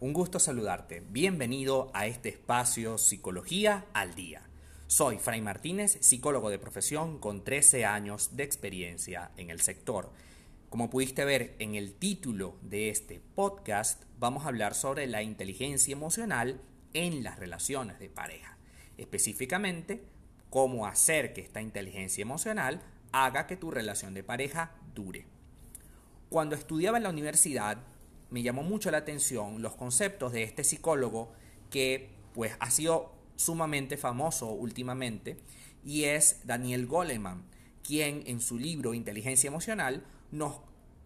un gusto saludarte. Bienvenido a este espacio Psicología al Día. Soy Fray Martínez, psicólogo de profesión con 13 años de experiencia en el sector. Como pudiste ver en el título de este podcast, vamos a hablar sobre la inteligencia emocional en las relaciones de pareja. Específicamente, cómo hacer que esta inteligencia emocional haga que tu relación de pareja dure. Cuando estudiaba en la universidad, me llamó mucho la atención los conceptos de este psicólogo que pues ha sido sumamente famoso últimamente y es Daniel Goleman, quien en su libro Inteligencia Emocional nos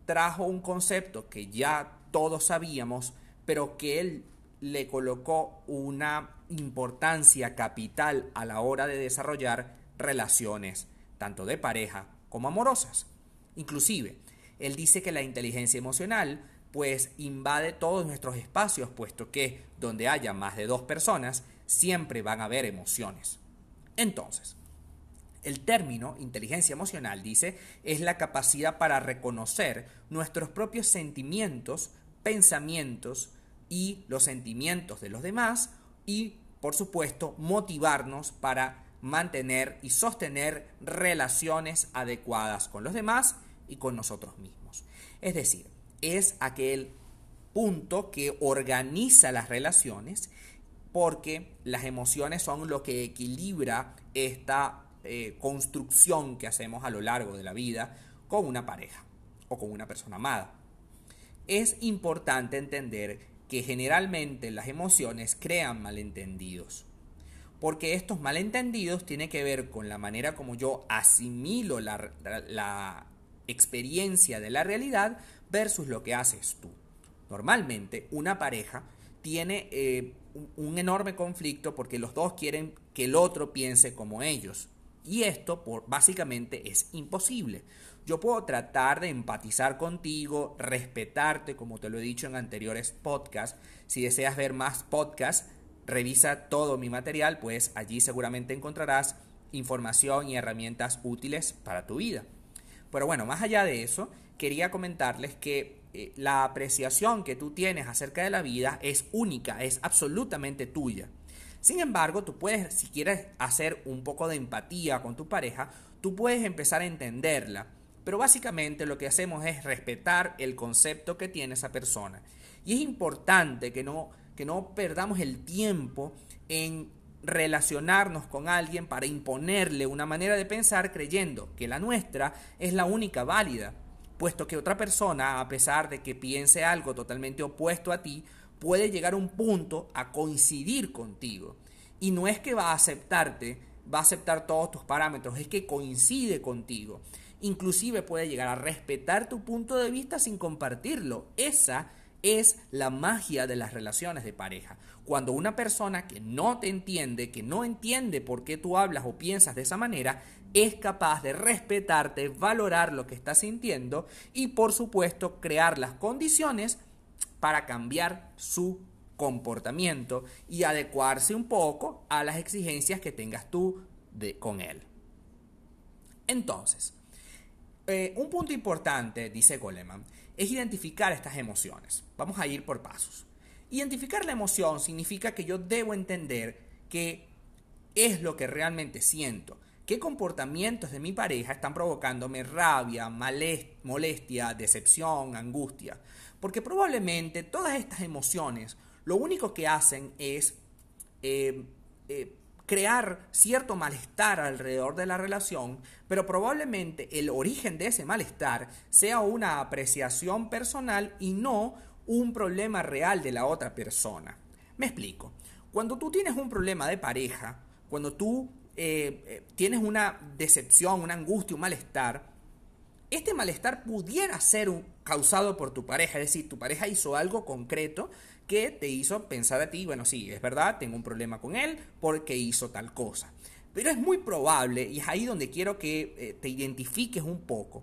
trajo un concepto que ya todos sabíamos, pero que él le colocó una importancia capital a la hora de desarrollar relaciones, tanto de pareja como amorosas. Inclusive, él dice que la inteligencia emocional pues invade todos nuestros espacios, puesto que donde haya más de dos personas, siempre van a haber emociones. Entonces, el término inteligencia emocional, dice, es la capacidad para reconocer nuestros propios sentimientos, pensamientos y los sentimientos de los demás y, por supuesto, motivarnos para mantener y sostener relaciones adecuadas con los demás y con nosotros mismos. Es decir, es aquel punto que organiza las relaciones porque las emociones son lo que equilibra esta eh, construcción que hacemos a lo largo de la vida con una pareja o con una persona amada. Es importante entender que generalmente las emociones crean malentendidos, porque estos malentendidos tienen que ver con la manera como yo asimilo la, la experiencia de la realidad versus lo que haces tú. Normalmente una pareja tiene eh, un enorme conflicto porque los dos quieren que el otro piense como ellos. Y esto por, básicamente es imposible. Yo puedo tratar de empatizar contigo, respetarte, como te lo he dicho en anteriores podcasts. Si deseas ver más podcasts, revisa todo mi material, pues allí seguramente encontrarás información y herramientas útiles para tu vida. Pero bueno, más allá de eso, quería comentarles que eh, la apreciación que tú tienes acerca de la vida es única, es absolutamente tuya. Sin embargo, tú puedes, si quieres hacer un poco de empatía con tu pareja, tú puedes empezar a entenderla. Pero básicamente lo que hacemos es respetar el concepto que tiene esa persona. Y es importante que no, que no perdamos el tiempo en relacionarnos con alguien para imponerle una manera de pensar creyendo que la nuestra es la única válida puesto que otra persona, a pesar de que piense algo totalmente opuesto a ti, puede llegar a un punto a coincidir contigo. Y no es que va a aceptarte, va a aceptar todos tus parámetros, es que coincide contigo. Inclusive puede llegar a respetar tu punto de vista sin compartirlo. Esa es la magia de las relaciones de pareja. Cuando una persona que no te entiende, que no entiende por qué tú hablas o piensas de esa manera, es capaz de respetarte, valorar lo que estás sintiendo y por supuesto crear las condiciones para cambiar su comportamiento y adecuarse un poco a las exigencias que tengas tú de, con él. Entonces, eh, un punto importante, dice Goleman, es identificar estas emociones. Vamos a ir por pasos. Identificar la emoción significa que yo debo entender qué es lo que realmente siento, qué comportamientos de mi pareja están provocándome rabia, molestia, decepción, angustia. Porque probablemente todas estas emociones lo único que hacen es eh, eh, crear cierto malestar alrededor de la relación, pero probablemente el origen de ese malestar sea una apreciación personal y no un problema real de la otra persona. Me explico. Cuando tú tienes un problema de pareja, cuando tú eh, eh, tienes una decepción, una angustia, un malestar, este malestar pudiera ser causado por tu pareja, es decir, tu pareja hizo algo concreto que te hizo pensar a ti, bueno, sí, es verdad, tengo un problema con él porque hizo tal cosa. Pero es muy probable, y es ahí donde quiero que eh, te identifiques un poco,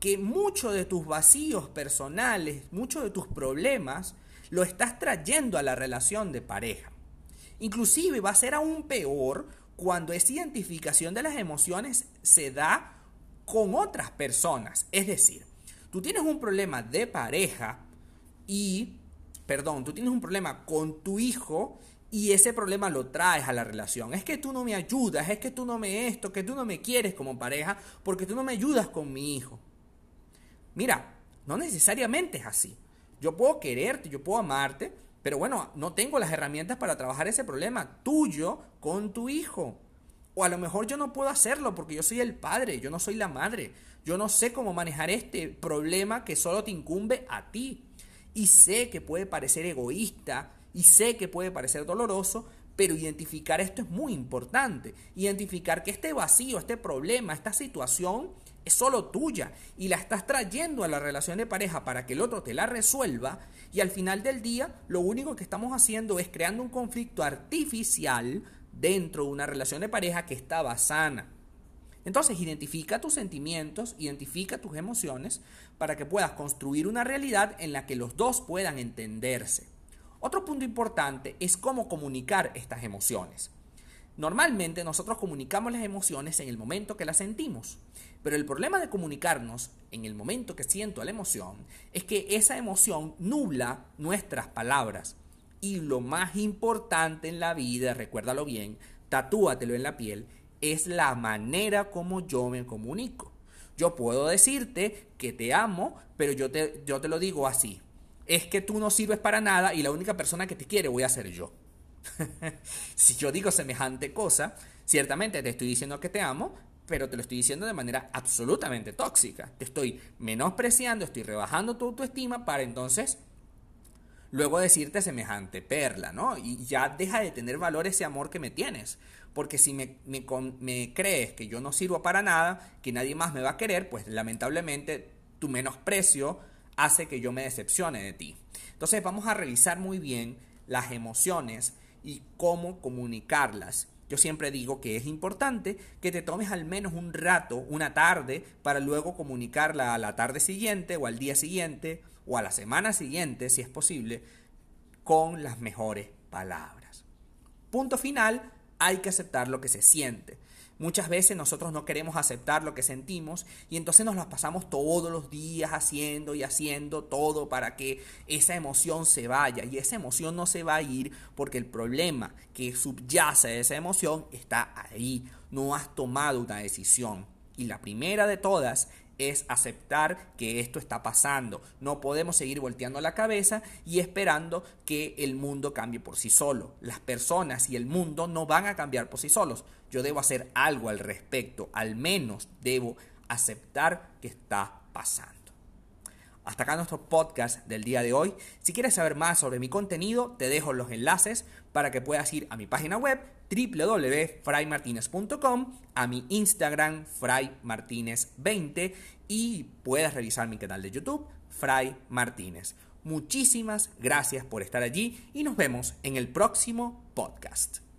que muchos de tus vacíos personales, muchos de tus problemas, lo estás trayendo a la relación de pareja. Inclusive va a ser aún peor cuando esa identificación de las emociones se da con otras personas. Es decir, tú tienes un problema de pareja y perdón, tú tienes un problema con tu hijo y ese problema lo traes a la relación. Es que tú no me ayudas, es que tú no me esto, que tú no me quieres como pareja porque tú no me ayudas con mi hijo. Mira, no necesariamente es así. Yo puedo quererte, yo puedo amarte, pero bueno, no tengo las herramientas para trabajar ese problema tuyo con tu hijo. O a lo mejor yo no puedo hacerlo porque yo soy el padre, yo no soy la madre. Yo no sé cómo manejar este problema que solo te incumbe a ti. Y sé que puede parecer egoísta y sé que puede parecer doloroso, pero identificar esto es muy importante. Identificar que este vacío, este problema, esta situación es solo tuya y la estás trayendo a la relación de pareja para que el otro te la resuelva y al final del día lo único que estamos haciendo es creando un conflicto artificial dentro de una relación de pareja que estaba sana. Entonces identifica tus sentimientos, identifica tus emociones para que puedas construir una realidad en la que los dos puedan entenderse. Otro punto importante es cómo comunicar estas emociones. Normalmente nosotros comunicamos las emociones en el momento que las sentimos, pero el problema de comunicarnos en el momento que siento la emoción es que esa emoción nubla nuestras palabras. Y lo más importante en la vida, recuérdalo bien, tatúatelo en la piel, es la manera como yo me comunico. Yo puedo decirte que te amo, pero yo te, yo te lo digo así. Es que tú no sirves para nada y la única persona que te quiere voy a ser yo. si yo digo semejante cosa, ciertamente te estoy diciendo que te amo, pero te lo estoy diciendo de manera absolutamente tóxica. Te estoy menospreciando, estoy rebajando tu autoestima para entonces luego decirte semejante perla, ¿no? Y ya deja de tener valor ese amor que me tienes. Porque si me, me, crees que yo no sirvo para nada, que nadie más me va a querer, pues lamentablemente tu menosprecio hace que yo me decepcione de ti. Entonces vamos a revisar muy bien las emociones y cómo comunicarlas. Yo siempre digo que es importante que te tomes al menos un rato, una tarde, para luego comunicarla a la tarde siguiente o al día siguiente o a la semana siguiente, si es posible, con las mejores palabras. Punto final, hay que aceptar lo que se siente. Muchas veces nosotros no queremos aceptar lo que sentimos y entonces nos las pasamos todos los días haciendo y haciendo todo para que esa emoción se vaya. Y esa emoción no se va a ir porque el problema que subyace a esa emoción está ahí. No has tomado una decisión. Y la primera de todas es aceptar que esto está pasando. No podemos seguir volteando la cabeza y esperando que el mundo cambie por sí solo. Las personas y el mundo no van a cambiar por sí solos. Yo debo hacer algo al respecto. Al menos debo aceptar que está pasando. Hasta acá nuestro podcast del día de hoy. Si quieres saber más sobre mi contenido, te dejo los enlaces para que puedas ir a mi página web www.fraymartinez.com, a mi Instagram fraymartinez20 y puedas revisar mi canal de YouTube Fray Martínez. Muchísimas gracias por estar allí y nos vemos en el próximo podcast.